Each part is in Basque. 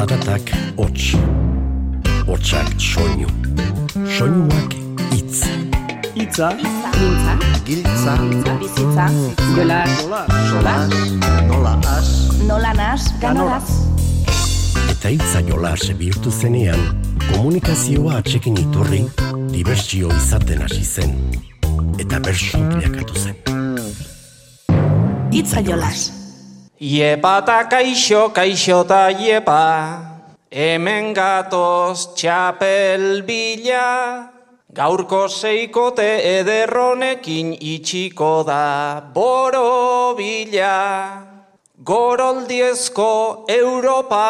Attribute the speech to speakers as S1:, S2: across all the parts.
S1: Zaratak hots, hotsak soinu, soinuak itz.
S2: Itza,
S3: Gintza,
S4: Giltza,
S3: bizitza, jolas,
S2: jolas,
S4: nola as,
S3: nola nas, ganoraz.
S1: Eta hitza jolas bihurtu zenean, komunikazioa atxekin iturri, dibertsio izaten hasi zen. Eta bersu bilakatu zen.
S3: Itza jolas.
S5: Iepa eta kaixo, kaixo eta iepa, hemen gatoz txapel bila, gaurko seikote ederronekin itxiko da boro bila. Goroldiezko Europa,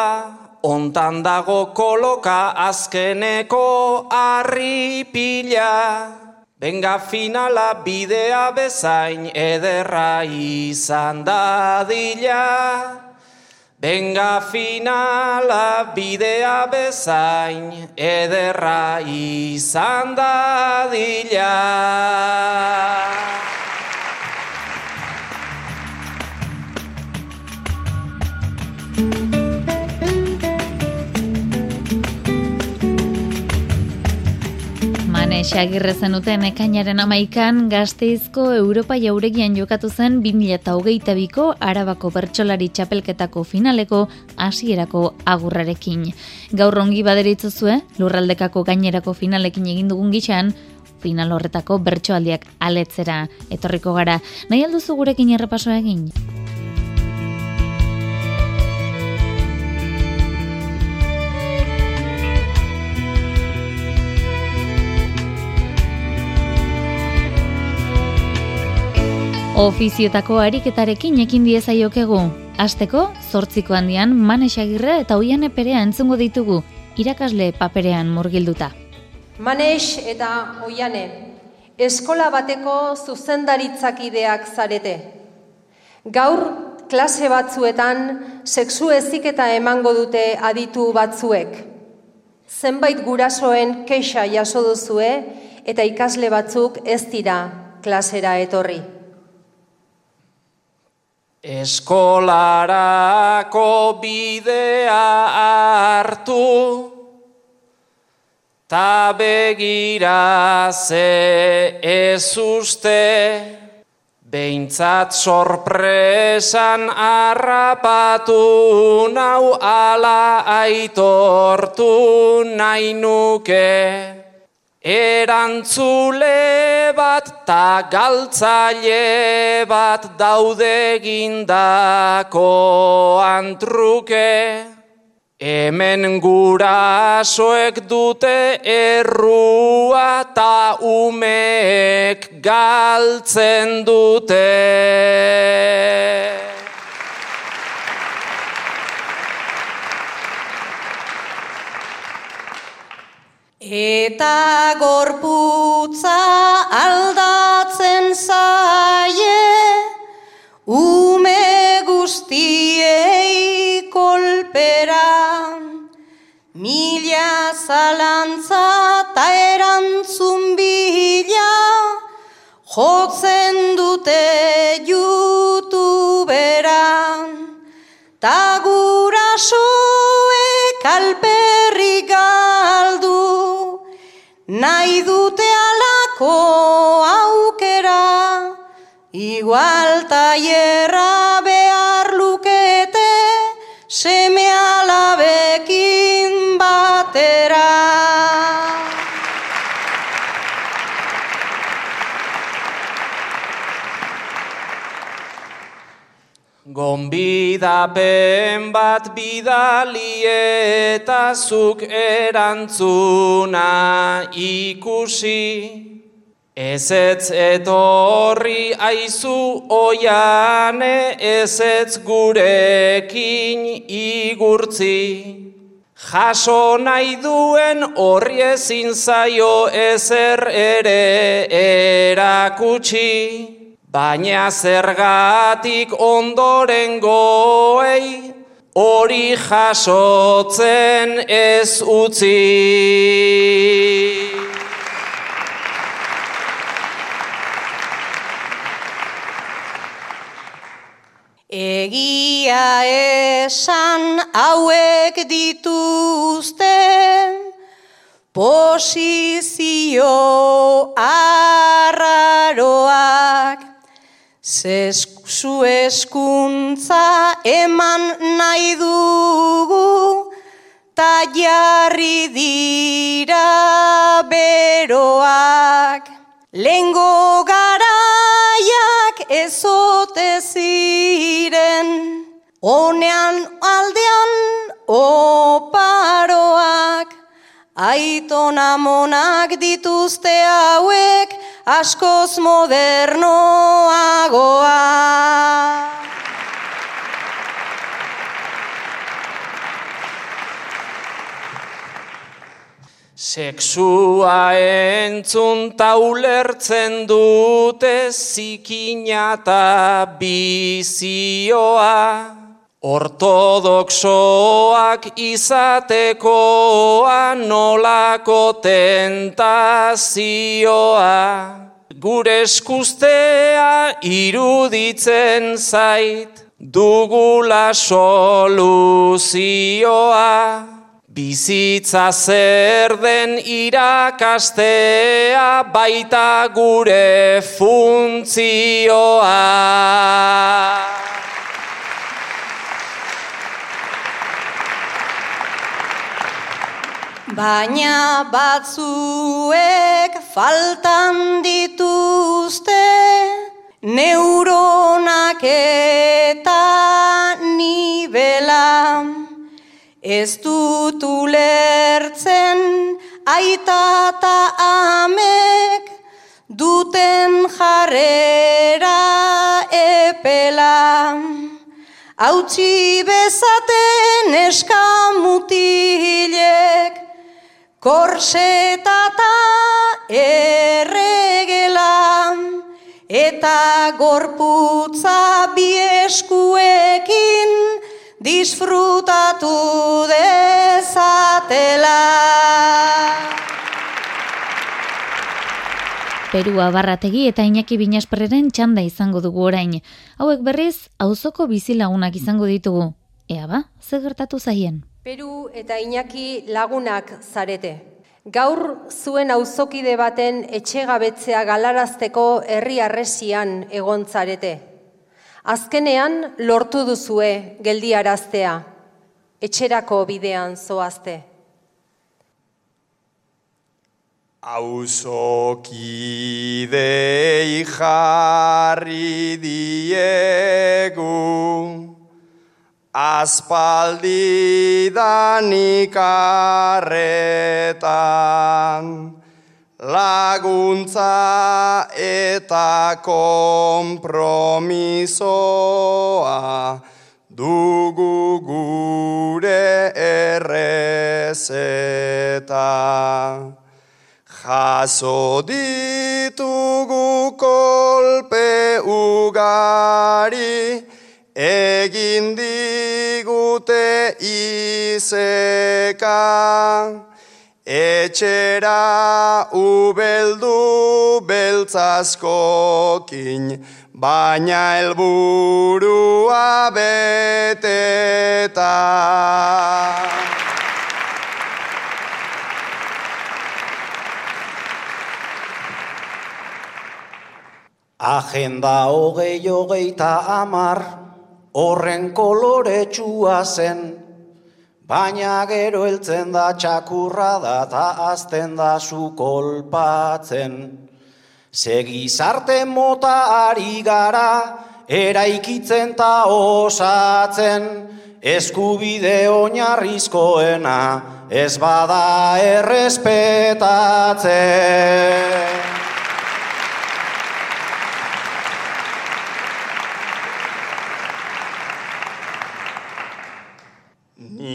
S5: ontan dago koloka azkeneko harri pila. Benga finala bidea bezain ederra izan dadila. Benga finala bidea bezain ederra izan dadila.
S6: Mane Xagirre zenuten ekainaren amaikan gazteizko Europa jauregian jokatu zen 2008ko Arabako Bertsolari Txapelketako finaleko hasierako agurrarekin. Gaur ongi baderitzuzue, lurraldekako gainerako finalekin egin dugun gitxan, final horretako bertsoaldiak aletzera etorriko gara. Nahi alduzu gurekin errepasoa egin? Ofiziotako ariketarekin ekin diezaiokegu. Asteko, zortziko handian, manexagirre eta oian eperea entzungo ditugu, irakasle paperean murgilduta.
S7: Manex eta Oiane, eskola bateko zuzendaritzakideak zarete. Gaur, klase batzuetan, sexu eziketa emango dute aditu batzuek. Zenbait gurasoen kexa jaso duzue eta ikasle batzuk ez dira klasera etorri.
S5: Eskolarako bidea hartu, ta begira ze ez uste, behintzat sorpresan harrapatu nau ala aitortu nahi nuke. Erantzule bat ta galtzaile bat daude gindako antruke. Hemen gurasoek dute errua ta umeek galtzen dute.
S7: Eta gorputza aldatzen zaie,
S5: Gonbidapen bat bidali eta zuk erantzuna ikusi. Ezetz etorri aizu oiane ezetz gurekin igurtzi. Jaso nahi duen horri ezin zaio ezer ere erakutsi. Baina zergatik ondoren goei, hori jasotzen ez utzi.
S7: Egia esan hauek dituzte posizio arraroak Zesku eskuntza eman nahi dugu ta jarri dira beroak. Lengo garaiak ezote ziren Onean aldean oparoak. Aitona monak dituzte hauek askoz modernoagoa.
S5: Sexua entzun taulertzen dute zikina eta bizioa. Ortodoxoak izatekoa nolako tentazioa. Gure eskustea iruditzen zait, dugula soluzioa. Bizitza zer den irakastea baita gure funtzioa.
S7: Baina batzuek faltan dituzte neuronak eta nibela. Ez dut ulertzen aita eta amek duten jarrera epela. Hautsi bezaten eskamutilek korsetata erregela eta gorputza bieskuekin disfrutatu dezatela.
S6: Perua barrategi eta Iñaki Binasperreren txanda izango dugu orain. Hauek berriz, auzoko bizilagunak izango ditugu. Ea ba, ze gertatu zaien?
S4: Peru eta Iñaki lagunak zarete. Gaur zuen auzokide baten etxegabetzea galarazteko herri arresian egon zarete. Azkenean lortu duzue geldiaraztea, etxerako bidean zoazte.
S8: Auzokidei jarri diegu, Aspaldi danik arretan, laguntza eta kompromisoa dugu gure errezeta. Jaso ditugu kolpe ugari, egin digute izeka, etxera ubeldu beltzaskokin, baina helburua beteta.
S9: Agenda hogei hogeita amar, horren koloretsua zen, baina gero heltzen da txakurra da eta azten da zu kolpatzen. Segizarte mota ari gara, eraikitzen ta osatzen, eskubide oinarrizkoena, ez bada errespetatzen.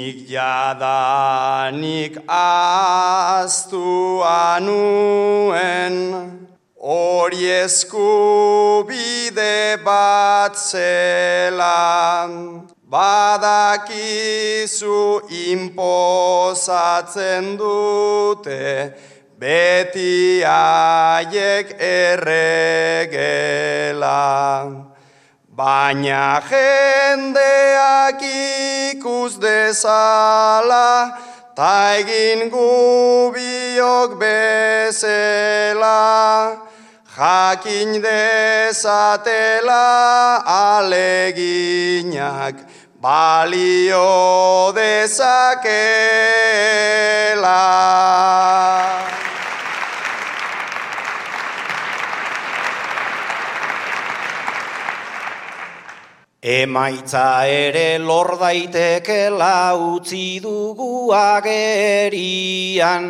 S8: Nik jadanik aztu anuen, hori eskubide bat zela, badakizu imposatzen dute, beti haiek erregela. Baina jendeak ikus dezala, ta egin gubiok bezela, jakin dezatela aleginak, balio dezakela.
S9: Emaitza ere lor daitekela utzi dugu agerian,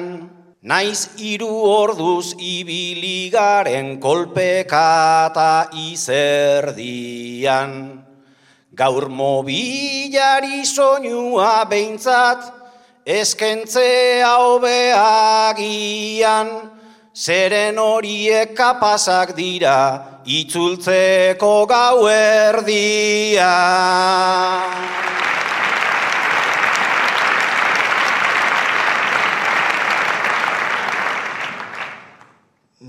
S9: naiz hiru orduz ibiligaren kolpekata izerdian. Gaur mobilari soinua behintzat, eskentzea hobeagian, zeren horiek kapazak dira itzultzeko gau erdia.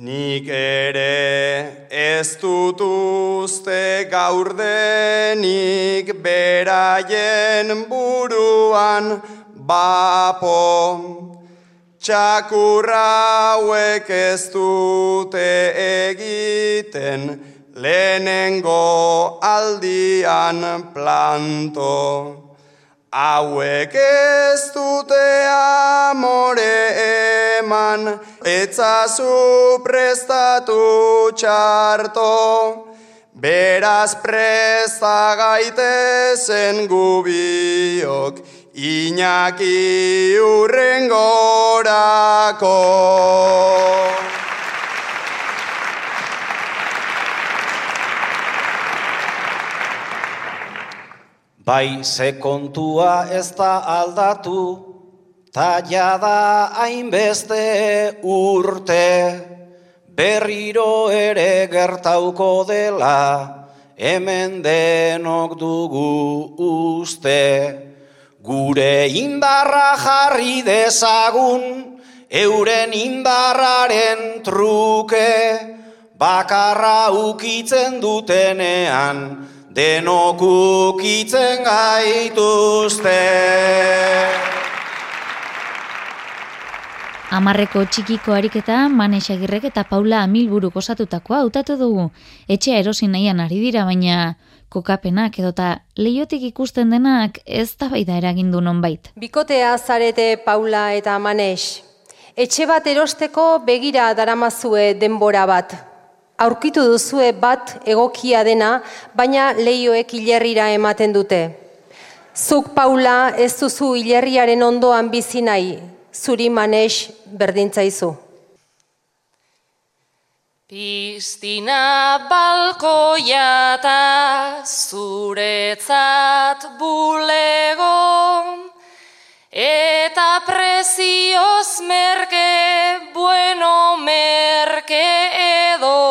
S8: Nik ere ez dut uste gaur denik beraien buruan bapo. Txakurra hauek ez dute egiten lehenengo aldian planto. Hauek ez dute amore eman, etzazu prestatu txarto. Beraz presta gaitezen gubiok, Iñaki urrengorako.
S9: Bai ze kontua ez da aldatu, ta jada hainbeste urte, berriro ere gertauko dela, hemen denok dugu uste. Gure indarra jarri dezagun, euren indarraren truke, bakarra ukitzen dutenean, denok ukitzen gaituzte.
S6: Amarreko txikiko ariketa Manesagirrek eta Paula Amilburuk osatutakoa hautatu dugu. Etxea erosi nahian ari dira, baina kokapenak edota leiotik ikusten denak ez da bai da eragindu nonbait.
S4: Bikotea zarete Paula eta Manes. Etxe bat erosteko begira daramazue denbora bat. Aurkitu duzue bat egokia dena, baina leioek hilerrira ematen dute. Zuk Paula ez duzu hilerriaren ondoan bizi nahi, zuri Manes berdintzaizu.
S10: Piztina balkoia eta zuretzat bulego Eta prezioz merke, bueno merke edo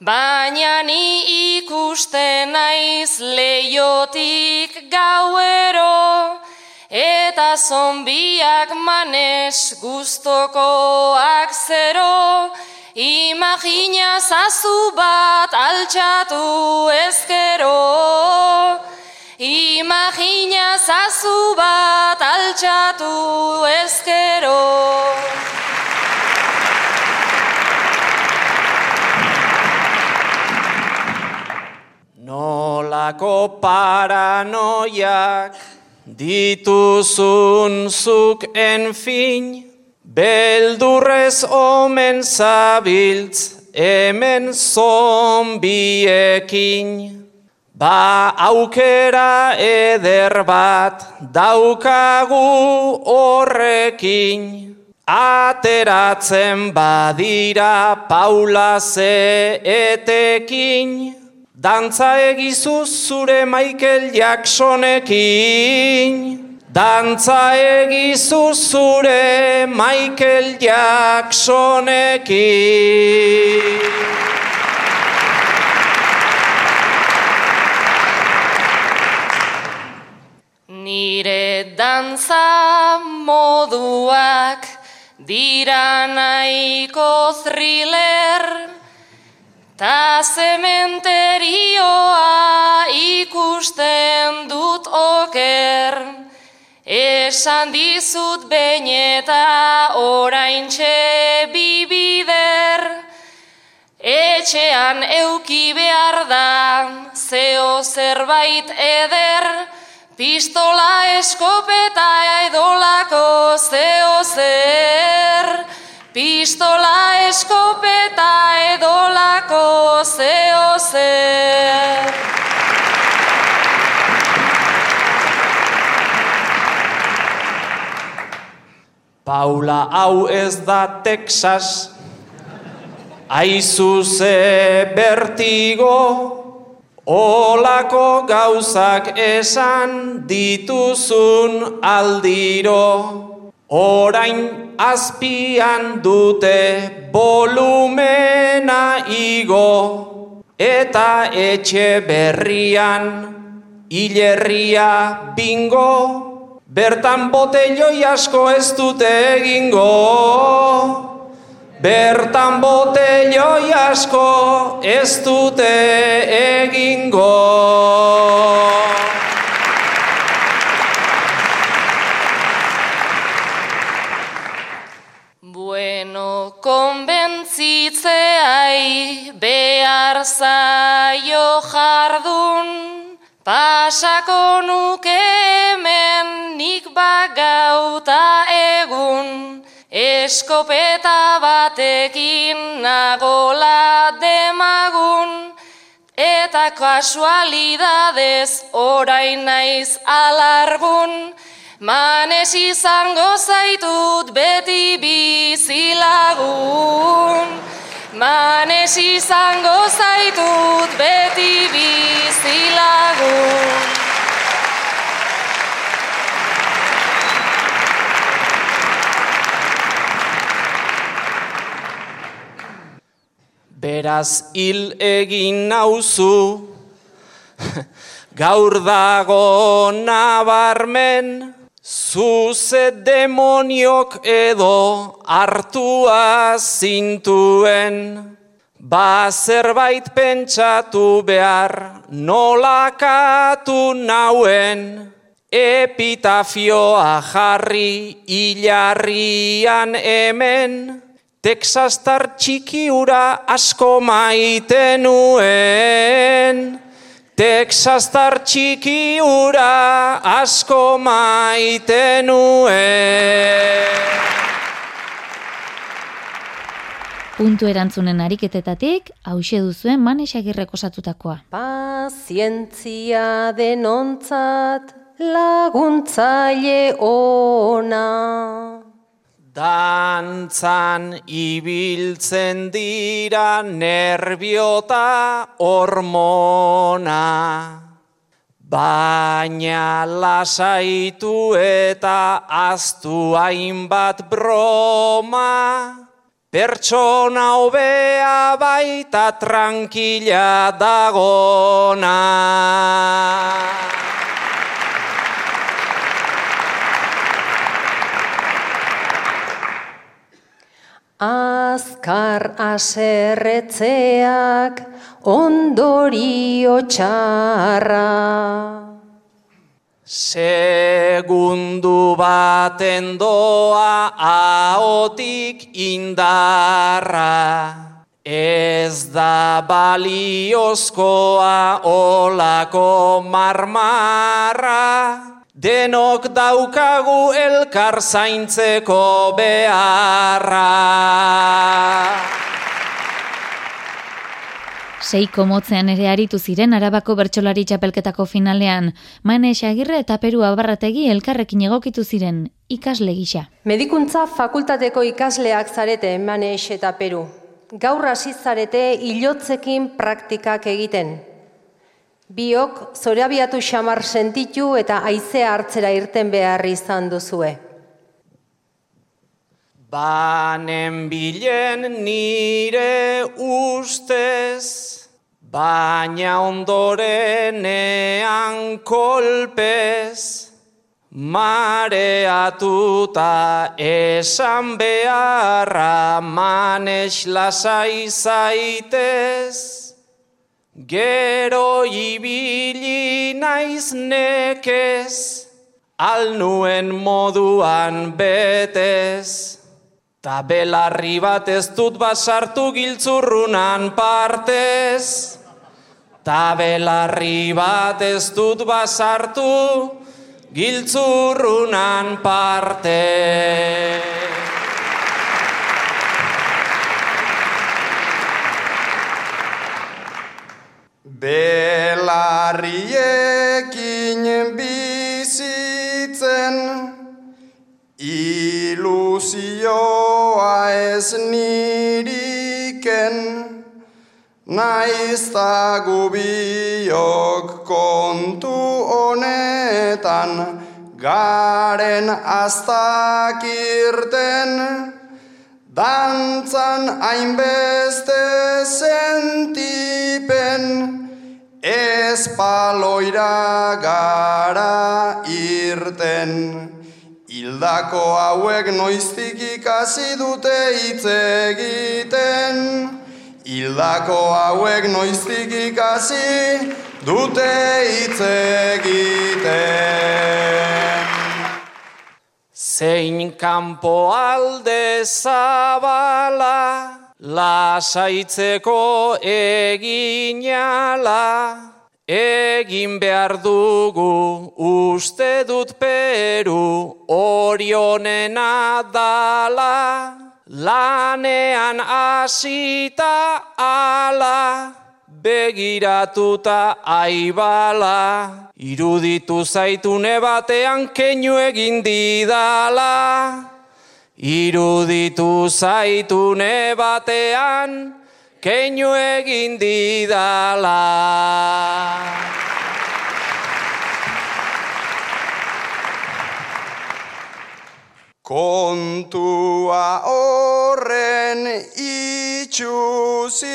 S10: Baina ni ikusten naiz leiotik gauero. Eta zombiak manes guztokoak zero Imagina zazu bat altxatu ezkero. Imagina zazu bat altxatu ezkero.
S5: Nolako paranoiak dituzun zuk enfin Beldurrez omen zabiltz, hemen zombiekin. Ba aukera eder bat daukagu horrekin. Ateratzen badira paula ze etekin. Dantza egizu zure Michael Jacksonekin. Dantza egizu zure Michael Jacksonekin.
S10: Nire dantza moduak dira nahiko thriller Ta zementerioa ikusten dut oker, esan dizut behin eta orain bibider, etxean euki behar da, zeo zerbait eder, pistola eskopeta edolako zeo zer, Pistola eskopeta edolako zeo zer.
S5: Paula hau ez da Texas, aizu ze bertigo, olako gauzak esan dituzun aldiro. Orain azpian dute volumena igo eta etxe berrian hilerria bingo bertan botelloi asko ez dute egingo. Bertan botelloi asko ez dute egingo.
S10: Konbentzitzeai behar zaio jardun, pasako nuke hemen nik bagauta egun, eskopeta batekin nagola demagun, eta kasualidadez orain naiz alargun, Manes izango zaitut beti bizilagun. Manes izango zaitut beti bizilagun.
S5: Beraz hil egin nauzu Gaur dago nabarmen Zuze demoniok edo hartua zintuen, ba zerbait pentsatu behar nolakatu nauen, epitafioa jarri hilarrian hemen, Texastar txikiura asko maitenuen. Texastar txiki ura asko maite nuen.
S6: Puntu erantzunen ariketetatik, hause duzuen manesagirrek osatutakoa.
S4: Pazientzia denontzat laguntzaile ona.
S5: Dantzan ibiltzen dira nerbiota hormona, baina lasaitu eta aztu hainbat broma, pertsona hobea baita tranquila dagona.
S4: Azkar aserretzeak ondorio txarra.
S5: Segundu baten doa aotik indarra. Ez da baliozkoa olako marmarra. Denok daukagu elkar zaintzeko beharra.
S6: Seiko motzean ere aritu ziren Arabako bertsolari txapelketako finalean, Manes Agirre eta Peru Abarrategi elkarrekin egokitu ziren ikasle gisa.
S4: Medikuntza fakultateko ikasleak zarete Manes eta Peru. Gaur hasi zarete ilotzekin praktikak egiten. Biok zorabiatu xamar sentitu eta aizea hartzera irten behar izan duzue.
S5: Banen bilen nire ustez, baina ondorenean kolpez, Mareatuta esan beharra manes lasai zaitez, Gero ibili naiz nekez, alnuen moduan betez. Ta belarri bat ez dut basartu giltzurrunan partez. Ta belarri bat ez dut basartu giltzurrunan parte.
S8: Belarriekin bizitzen ilusioa ez niriken naizta gubiok kontu honetan garen astakirten dantzan hainbeste sentipen espaloira gara irten. Hildako hauek noiztik ikasi dute hitz egiten Hildako hauek noiztik ikasi dute hitz egiten.
S5: Zein kanpo alde zabala lasaitzeko eginala, egin behar dugu uste dut peru orionena dala, lanean asita ala, begiratuta aibala, iruditu zaitune batean keinu egin didala. Iruditu zaitune batean, keinu egin didala.
S8: Kontua horren itxuzi,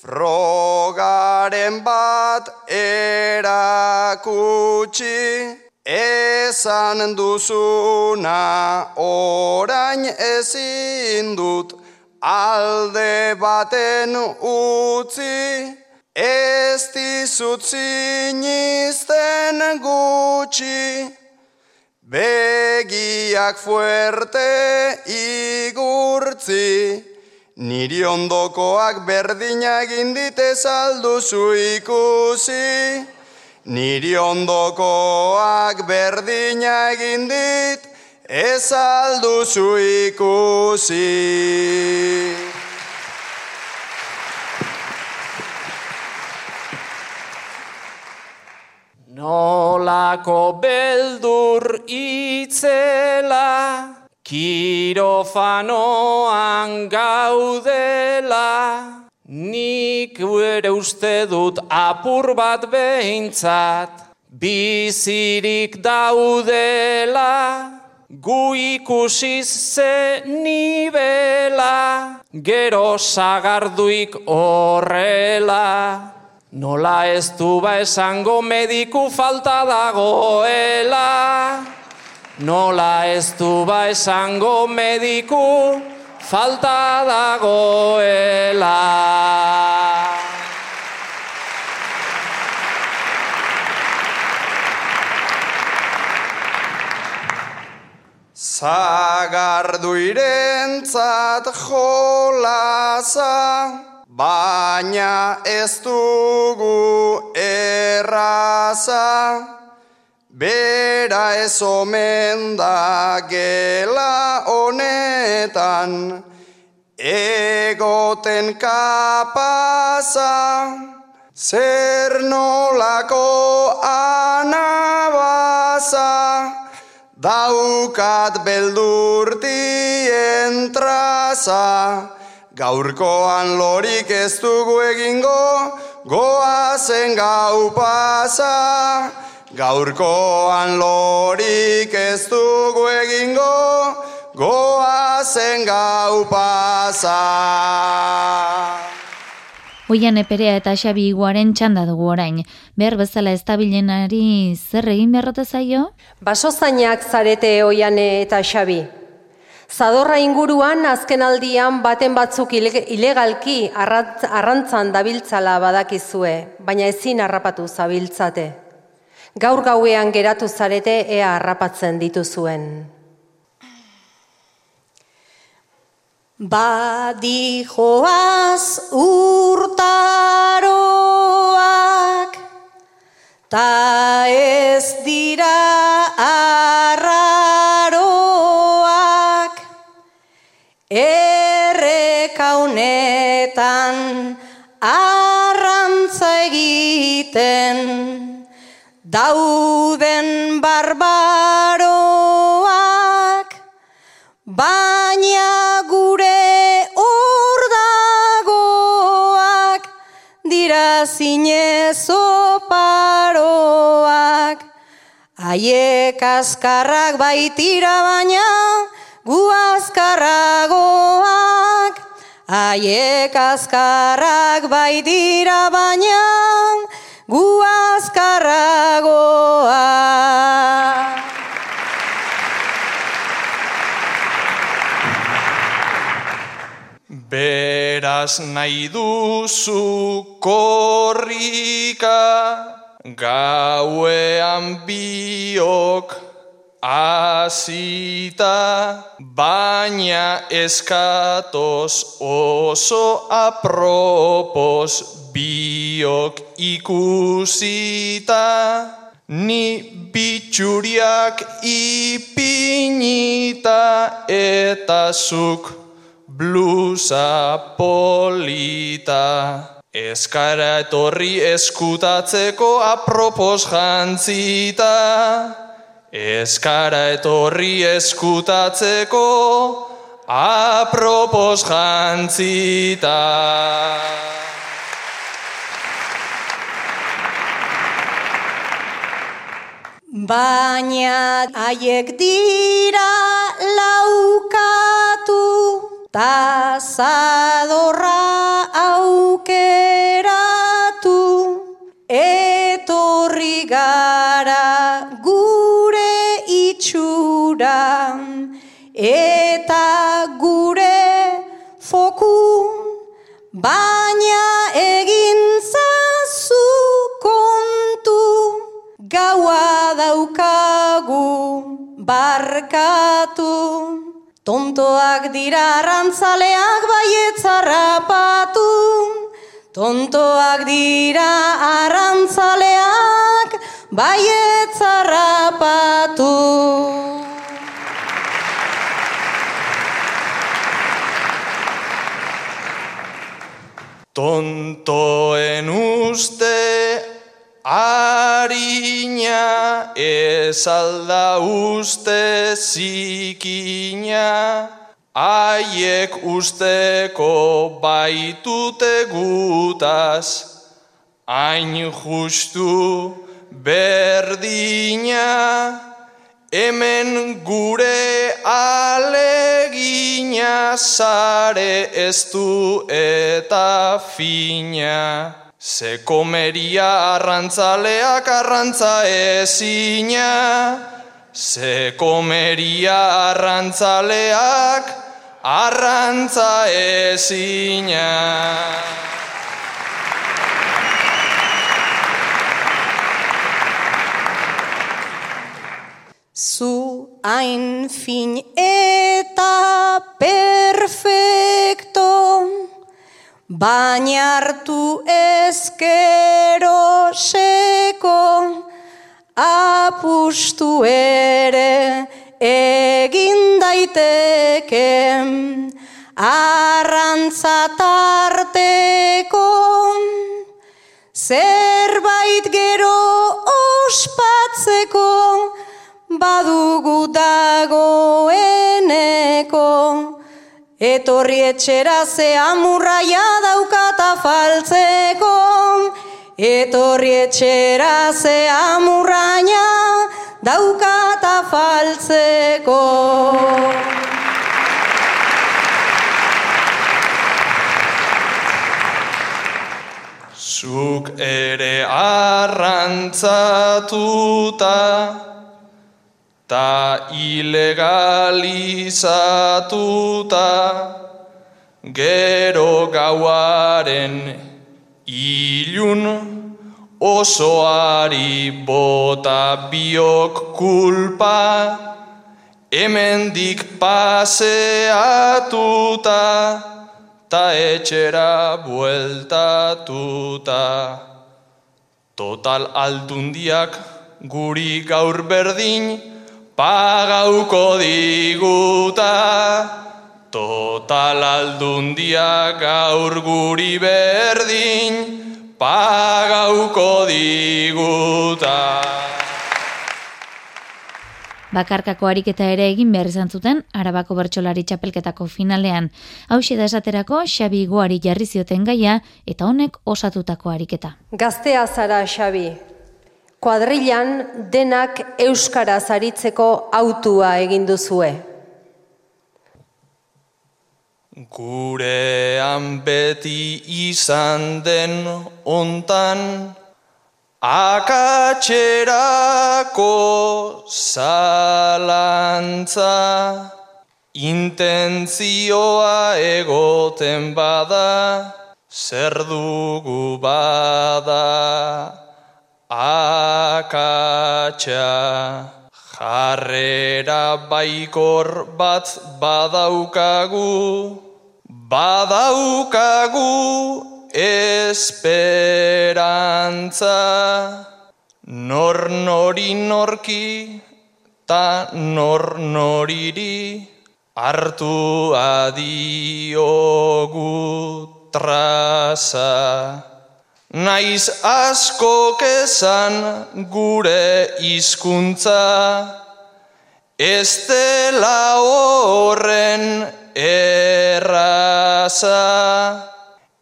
S8: frogaren bat erakutsi, Esan duzuna orain ezin dut alde baten utzi. Ez dizut zinizten gutxi Begiak fuerte igurtzi Niri ondokoak berdina gindite salduzu ikusi Niri ondokoak berdina egin dit, ez alduzu ikusi.
S5: Nolako beldur itzela, kirofanoan gaudela, Nik ere uste dut apur bat behintzat, bizirik daudela, gu ikusiz ze nibela, gero sagarduik horrela. Nola ez du ba esango mediku falta dagoela, nola ez du ba esango mediku falta dagoela.
S8: Zagardu irentzat jolaza, baina ez dugu erraza. Bera ez omen da gela honetan, egoten kapaza, zer nolako anabaza, daukat beldurtien traza, gaurkoan lorik ez dugu egingo, goazen gau pasa, Gaurkoan lorik ez dugu egingo, goazen gau pasa.
S6: Oian eperea eta xabi iguaren txanda dugu orain. Behar bezala ez zer egin beharrote zaio?
S4: Basozainak zarete oiane eta xabi. Zadorra inguruan azken aldian baten batzuk ilegalki arrantzan dabiltzala badakizue, baina ezin harrapatu zabiltzate. Gaur gauean geratu zarete ea harrapatzen dituzuen.
S7: Badi joaz urtaroak, ta ez dira arraroak, errekaunetan arrantza egiten, dauden barbaroak, baina zinezo paroak, haiek askarrak baitira baina, gu askarragoak, haiek askarrak baitira baina, gu askarragoak.
S11: Beraz nahi duzu korrika, gauean biok azita, baina eskatoz oso apropos biok ikusita. Ni bitxuriak ipinita eta zuk blusa polita. Eskara etorri eskutatzeko apropos jantzita. Eskara etorri eskutatzeko apropos jantzita.
S7: Baina haiek dira laukatu ta zadorra barkatu Tontoak dira arrantzaleak baietzarrapatu, Tontoak dira arrantzaleak baietzarrapatu.
S11: Tontoen uste Arina ez alda uste zikina, Aiek usteko baitute gutaz, Hain justu berdina, Hemen gure alegina, Zare ez du eta fina. Ze komeria arrantzaleak arrantza ezina, Ze arrantzaleak arrantza ezina.
S7: Zu hain fin eta Baina hartu ezkero seko, apustu ere egin daiteke, arrantzatarteko, Etorri etxera ze amurraia daukata faltzeko, Etorri etxera ze amurraia daukata faltzeko.
S11: Zuk ere arrantzatuta ta ilegalizatuta gero gauaren ilun osoari bota biok kulpa hemendik paseatuta ta etxera bueltatuta. Total aldundiak guri gaur berdin pagauko diguta. Total aldundiak gaur guri berdin pagauko diguta.
S6: Bakarkako ariketa ere egin behar izan zuten Arabako bertsolari txapelketako finalean. Hau da esaterako Xabi Goari jarri zioten gaia eta honek osatutako ariketa.
S4: Gaztea zara Xabi. Kuadrilan denak euskara zaritzeko autua egin duzue.
S11: Gurean beti izan den ontan Akatxerako zalantza Intentzioa egoten bada Zer dugu bada Akatxa Jarrera baikor bat badaukagu Badaukagu esperantza. Nor nori norki ta nor noriri hartu adiogu traza naiz asko kezan gure hizkuntza ez dela horren erraza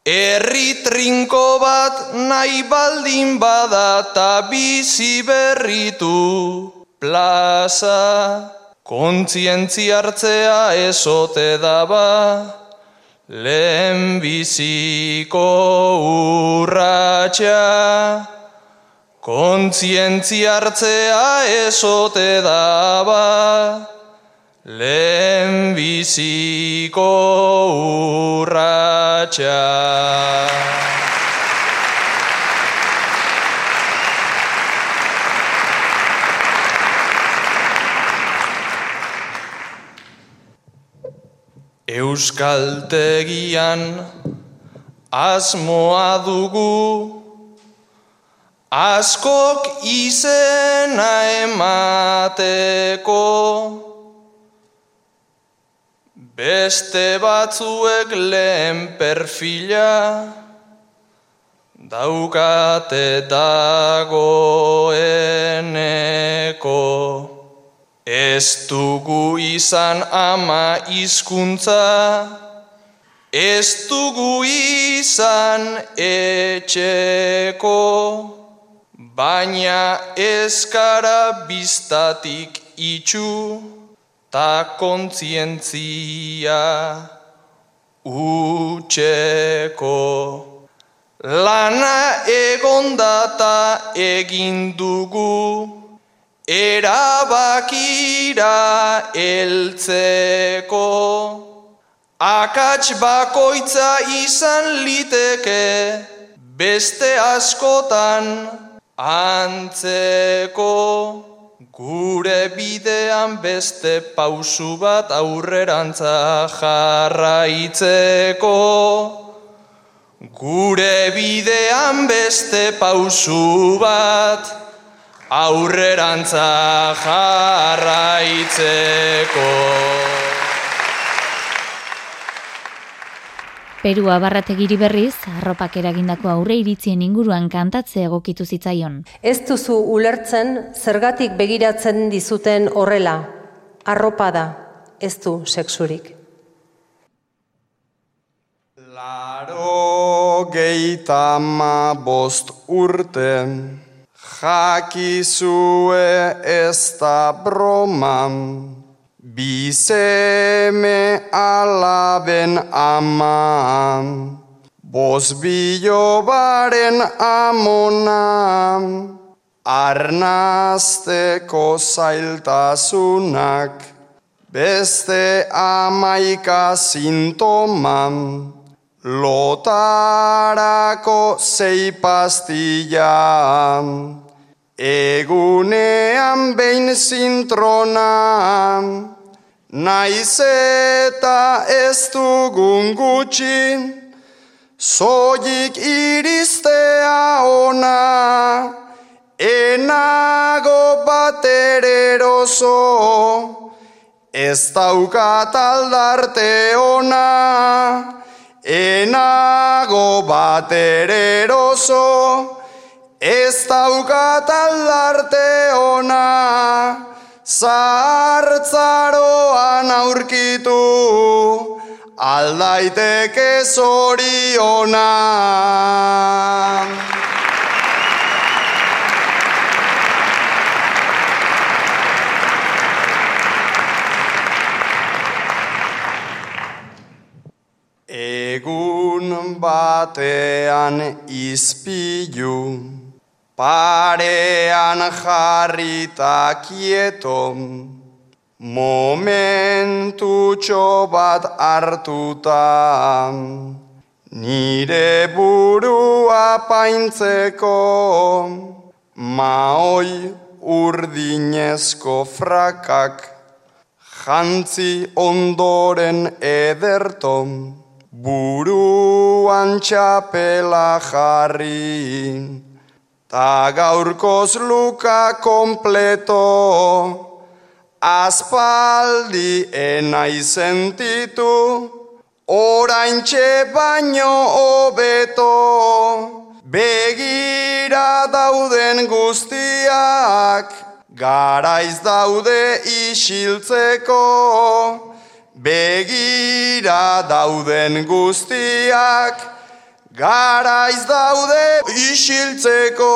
S11: Herri trinko bat nahi baldin bada ta bizi berritu plaza. Kontzientzi hartzea ezote daba, lehen biziko urratxa. Kontzientzi hartzea ezote daba, lehen biziko urratxa. Euskaltegian asmoa dugu askok izena emateko Beste batzuek lehen perfila daukate dagoeneko. Ez dugu izan ama hizkuntza, ez dugu izan etxeko, baina ezkara biztatik itxu ta kontzientzia utxeko. Lana egondata egin dugu, erabakira eltzeko. Akats bakoitza izan liteke, beste askotan antzeko. Gure bidean beste pausu bat aurrerantza jarraitzeko. Gure bidean beste pausu bat aurrerantza jarraitzeko.
S6: Perua barrategiri berriz, arropak eragindako aurre iritzien inguruan kantatze egokitu zitzaion.
S4: Ez duzu ulertzen zergatik begiratzen dizuten horrela. Arropa da, ez du sexurik.
S8: Laro geitama bost urte, jakizue ez da broman, Bizeme alaben aman, Boz bilobaren amona, arnazteko zailtasunak, beste amaika sintoman, lotarako zei pastilla, egunean behin zintrona, naiz eta ez dugun gutxin, Zoik iristea ona, enago batereroso, ez daukat aldarte ona, enago batereroso, ez daukat aldarte ona, zartzaroan aurkitu, aldaiteke zoriona. Egun batean izpilu, parean jarrita kieton, Momentutxo bat hartuta, nire burua paintzeko, maoi urdinezko frakak, jantzi ondoren ederto, buruan txapela jarri, ta gaurkoz luka kompleto, Aspaldi enai sentitu, orain baino hobeto, begira dauden guztiak, garaiz daude isiltzeko, begira dauden guztiak, garaiz daude isiltzeko,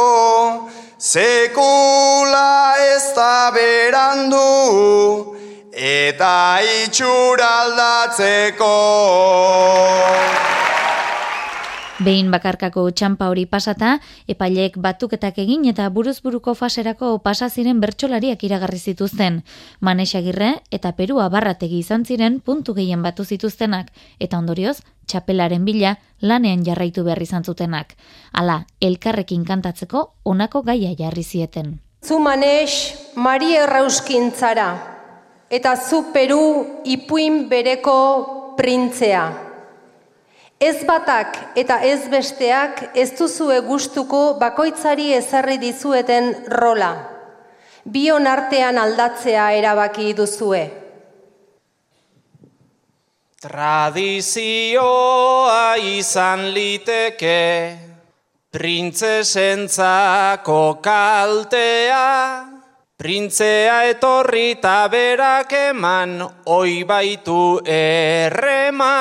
S8: Sekula ez da berandu eta itxuraldatzeko.
S6: Behin bakarkako txampa hori pasata, epailek batuketak egin eta buruzburuko faserako pasa ziren bertsolariak iragarri zituzten. Manesagirre eta Perua barrategi izan ziren puntu gehien batu zituztenak eta ondorioz txapelaren bila lanean jarraitu behar izan zutenak. Hala, elkarrekin kantatzeko honako gaia jarri zieten.
S4: Zu manes, Mari Errauskin zara, eta zu Peru ipuin bereko printzea. Ez batak eta ez besteak ez duzue gustuko bakoitzari ezarri dizueten rola. Bion artean aldatzea erabaki duzue.
S12: Tradizioa izan liteke, printzesentzako kaltea, printzea etorri berak eman, oi baitu errematea.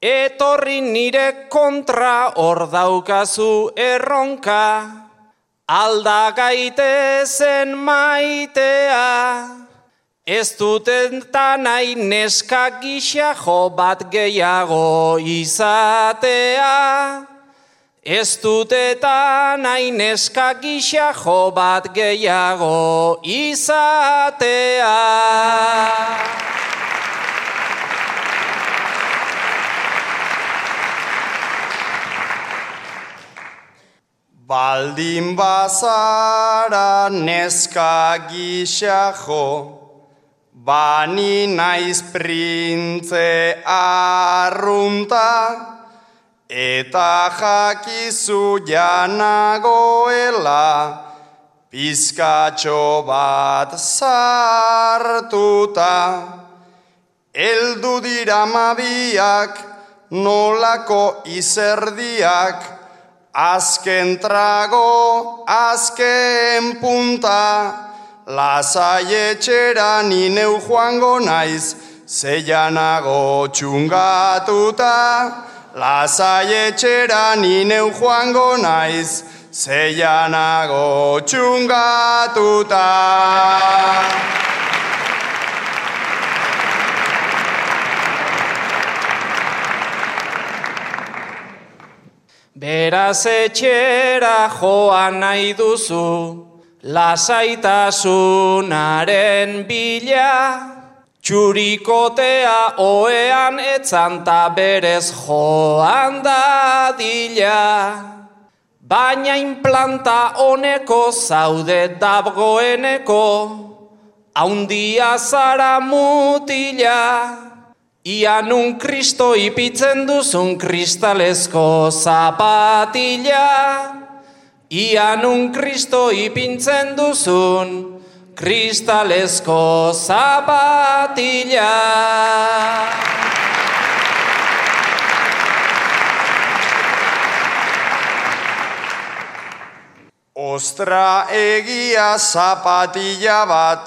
S12: Etorri nire kontra hor daukazu erronka, alda gaitezen maitea. Ez duten ta nahi neska gisa jo bat gehiago izatea. Ez duteta nahi neska gisa jo bat gehiago izatea.
S8: Baldin bazara neska gisa jo, Bani naiz printze arrunta, eta jakizu janagoela, pizkatxo bat sartuta. Eldu dira mabiak, nolako izerdiak, azken trago, azken punta, Lasai etxera nineu joango naiz, zeianago txungatuta. Lasai etxera nineu joango naiz, zeianago txungatuta.
S5: Beraz etxera joan nahi duzu, lasaitasunaren bila, txurikotea oean etzanta berez joan dadila. Baina implanta honeko zaude dabgoeneko, haundia zara mutila. Ia nun kristo ipitzen duzun kristalezko zapatila. Ia nun kristo ipintzen duzun kristalezko zapatila.
S8: Ostra egia zapatila bat,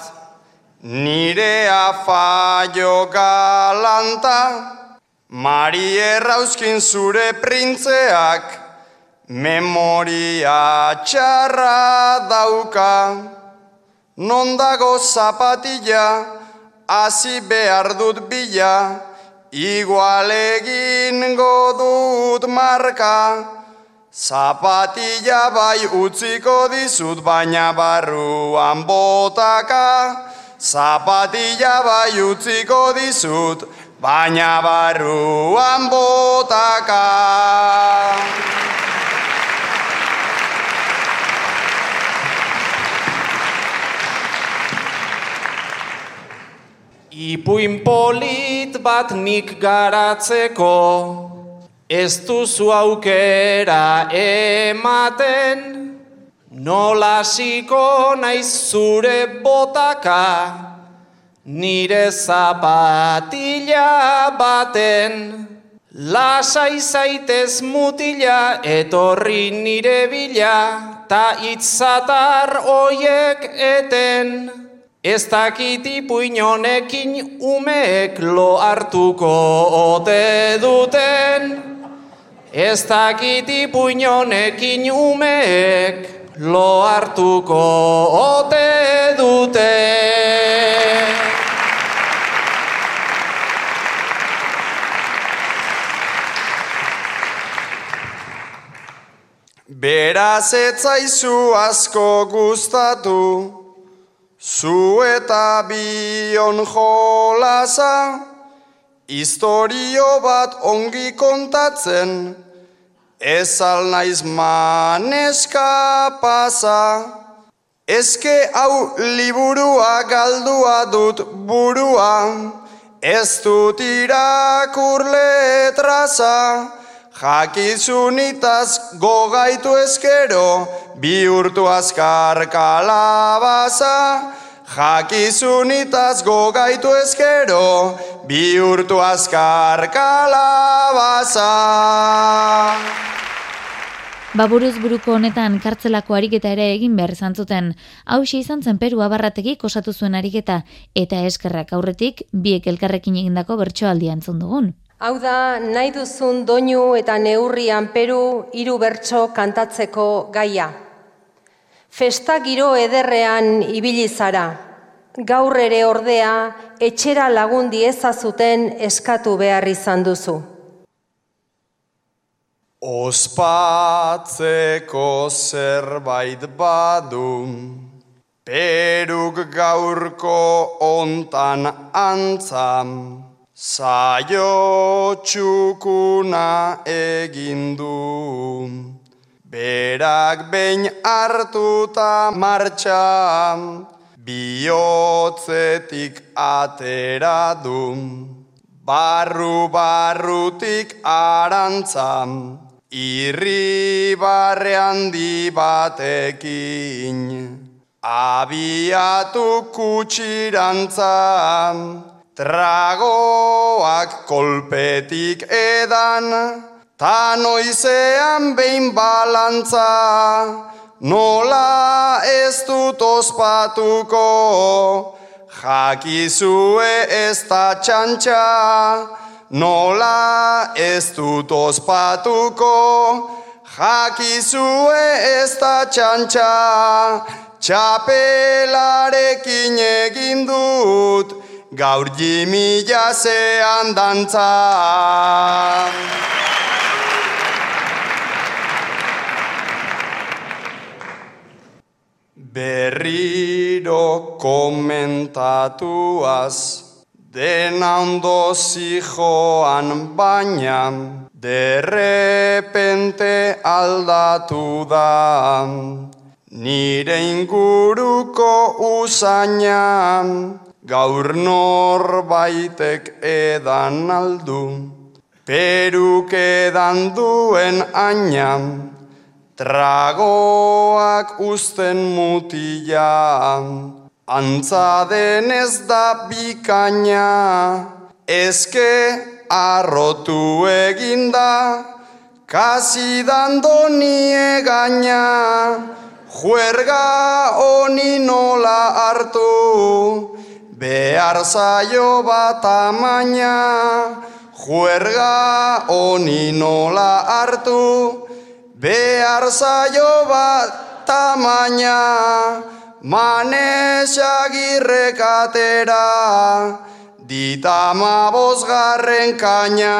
S8: Nire afaio galanta, Mari errauzkin zure printzeak, Memoria txarra dauka. Nondago zapatilla, hasi behar dut bila, Igual egin godut marka. Zapatilla bai utziko dizut, baina barruan botaka. Zapatilla bai utziko dizut, baina barruan botaka.
S5: Ipuin polit bat nik garatzeko, ez duzu aukera ematen, Nola siko naiz zure botaka, nire zapatila baten. Lasai zaitez mutila, etorri nire bila, ta itzatar oiek eten. Ez dakit ipuinonekin umeek lo hartuko ote duten. Ez dakit ipuinonekin umeek lo hartuko ote dute.
S8: Beraz etzaizu asko gustatu, zu eta bion jolasa, historio bat ongi kontatzen, Ez naiz maneska pasa, ezke hau liburua galdua dut burua, ez dut irakur letraza, jakizunitaz gogaitu ezkero, bihurtu azkar kalabaza, jakizunitaz gogaitu ezkero, bihurtu azkar kalabaza.
S6: Baburuz buruko honetan kartzelako ariketa ere egin behar izan zuten. Hau izan zen Peru abarrategik osatu zuen ariketa eta eskerrak aurretik biek elkarrekin egindako bertsoaldi antzun dugun.
S4: Hau da, nahi duzun doinu eta neurrian Peru hiru bertso kantatzeko gaia. Festa giro ederrean ibili zara. Gaur ere ordea etxera lagundi ezazuten eskatu behar izan duzu.
S8: Ospatzeko zerbait badu, peruk gaurko ontan antzam, zaio txukuna egindu. Berak behin hartuta martxa, bihotzetik atera du. Barru barrutik arantzam, Irri barre handi batekin, abiatu kutsirantza, tragoak kolpetik edan, ta noizean behin balantza, nola ez dut ospatuko, jakizue ez da txantxa, Nola ez dut ospatuko, jakizue ez da txantxa, txapelarekin egin dut, gaur jimila zean dantza. Berriro komentatuaz, dena ondo zijoan baina, derrepente aldatu da, nire inguruko usainan, gaur norbaitek edan aldu, peruk edan duen ainan, tragoak usten mutilan, Antza denez da bikaina, ezke arrotu eginda, kasi dando gaina, juerga honi nola hartu, behar zaio bat amaina, juerga honi nola hartu, behar zaio bat amaina, Manesagirrek atera, ditama bosgarren kaina.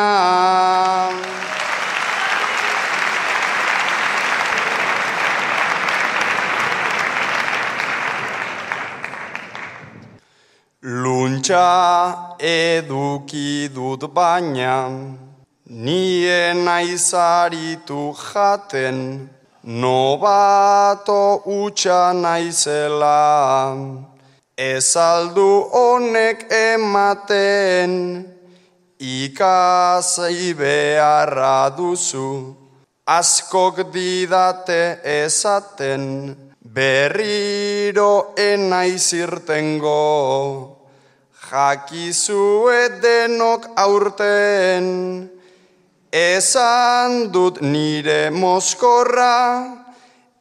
S8: Luntxa eduki dut baina, nien aizaritu jaten, Nobato utxa naizela, ezaldu honek ematen, ikasei beharra duzu, askok didate ezaten, berriro enaizirtengo, jakizue denok aurten, Esan dut nire moskorra,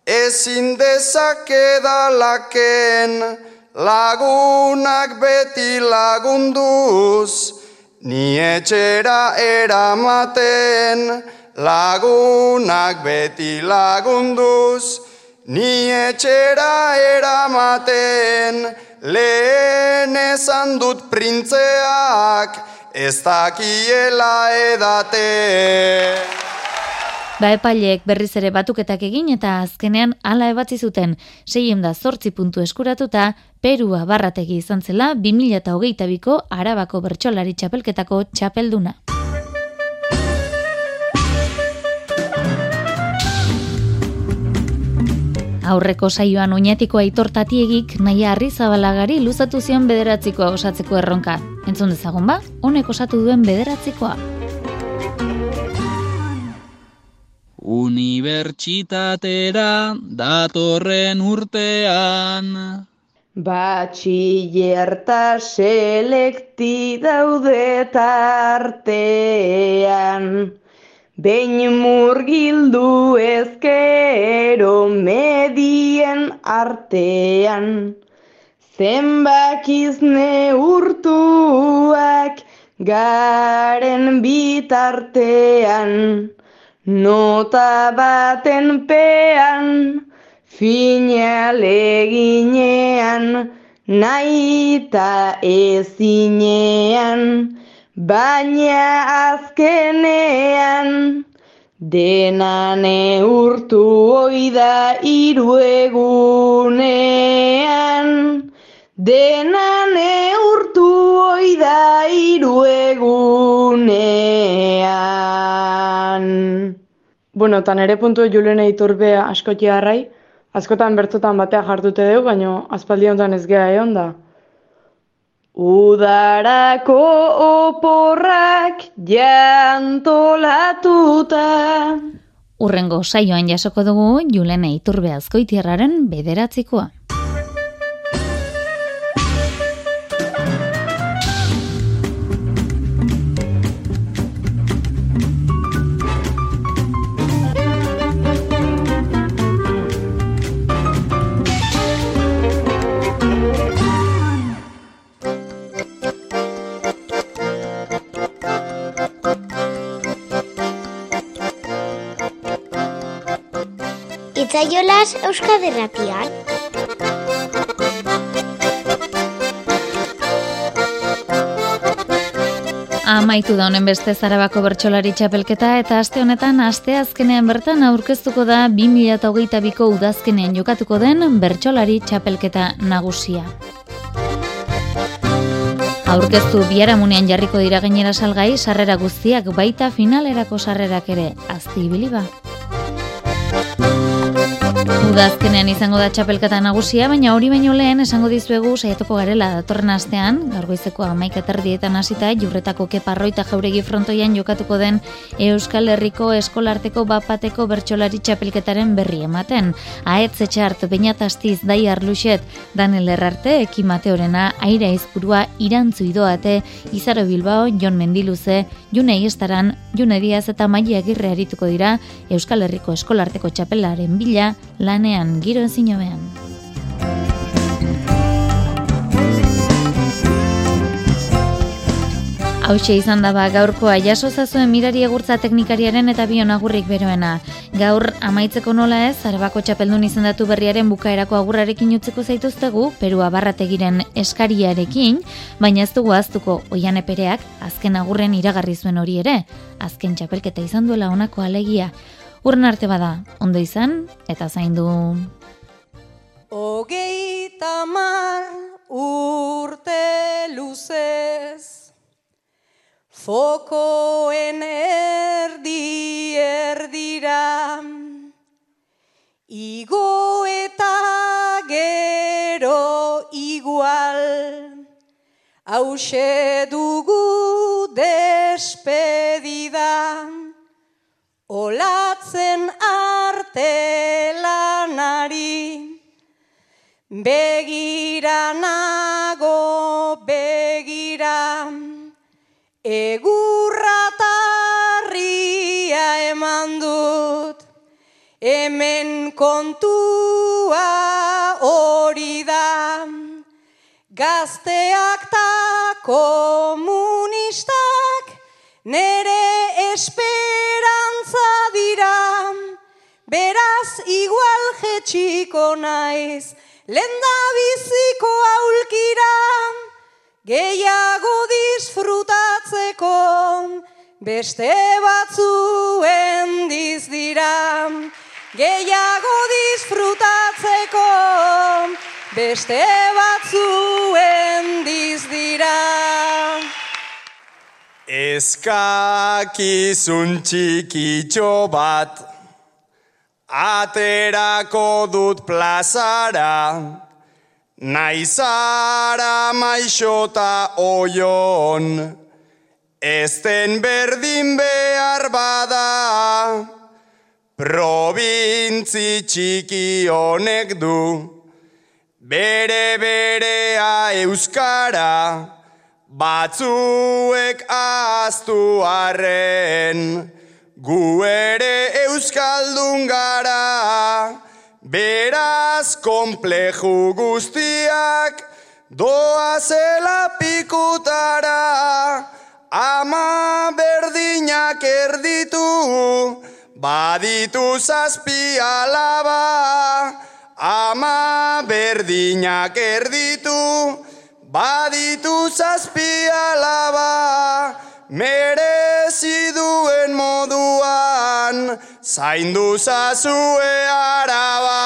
S8: ezin dezakedalaken, lagunak beti lagunduz, ni etxera eramaten, lagunak beti lagunduz, ni etxera eramaten, lehen esan dut printzeak, ez dakiela edate.
S6: Ba epaileek berriz ere batuketak egin eta azkenean hala ebatzi zuten seiem da zortzi puntu eskuratuta Perua barrategi izan zela 2008ko Arabako bertsolari txapelketako txapelduna. Aurreko saioan oinatiko aitortatiegik nahi harri zabalagari luzatu zion bederatzikoa osatzeko erronka. Entzun dezagun ba, honek osatu duen bederatzikoa.
S13: Unibertsitatera datorren urtean
S14: Batxillerta selekti daude tartean Behin murgildu ezkero medien artean, zenbakizne urtuak garen bitartean, nota baten pean, finale ginean, nahi ezinean, Baina azkenean dena urtu oida iru egunean dena urtu oida iru egunean Bueno, tan ere puntu julen eiturbe askoti harrai, askotan bertzotan batea jartute dugu, baina aspaldi honetan ez geha egon da. Udarako oporrak jantolatuta.
S6: Urrengo saioan jasoko dugu Julene Iturbe Azkoitierraren bederatzikoa.
S15: Itzaiolas Euskaderratian.
S6: Amaitu da honen beste zarabako bertsolari txapelketa eta aste honetan aste azkenean bertan aurkeztuko da 2022ko udazkenean jokatuko den bertsolari txapelketa nagusia. Aurkeztu biharamunean jarriko dira gainera salgai sarrera guztiak baita finalerako sarrerak ere azti ba. thank you Udazkenean izango da txapelkata nagusia, baina hori baino lehen esango dizuegu saiatuko garela datorren astean, gargoizeko amaik eterdietan hasita jurretako keparroita jauregi frontoian jokatuko den Euskal Herriko eskolarteko bapateko bertsolari txapelketaren berri ematen. Aetz etxart, bainat astiz, dai arluxet, Daniel Errarte, Eki Mateorena, Aira Izpurua, Irantzu Idoate, Izaro Bilbao, Jon Mendiluze, June Iestaran, June Diaz eta Maia Agirre arituko dira Euskal Herriko eskolarteko txapelaren bila, lanean giro ezin hobean. Hauxe izan daba gaurkoa jaso zazuen mirari egurtza teknikariaren eta bion agurrik beroena. Gaur amaitzeko nola ez, arabako txapeldun izendatu berriaren bukaerako agurrarekin utzeko zaituztegu, Perua barrategiren eskariarekin, baina ez dugu aztuko oian epereak azken agurren iragarri zuen hori ere. Azken txapelketa izan duela honako alegia. Urren arte bada, ondo izan, eta zaindu.
S7: Ogeita mar urte luzez, fokoen erdi erdira, igo eta gero igual, hause dugu despedidan. Olatzen arte lanari, begira nago begira, egurratarria eman dut, hemen kontua hori da, gazteak ta komunistak, nere esperantza beraz igual jetxiko naiz, lenda biziko aulkira, gehiago disfrutatzeko, beste batzuen dira, gehiago disfrutatzeko, beste batzuen dira.
S8: Eskakizun txikitxo bat, aterako dut plazara, naizara maixota oion, ezten berdin behar bada, probintzi txiki honek du, bere berea euskara, Batzuek aztu arren, gu ere euskaldun gara, beraz kompleju guztiak, doa zela pikutara, ama berdinak erditu, baditu zazpi alaba, ama berdinak erditu, Baditu zazpi alaba, merezi duen moduan, zaindu zazue araba.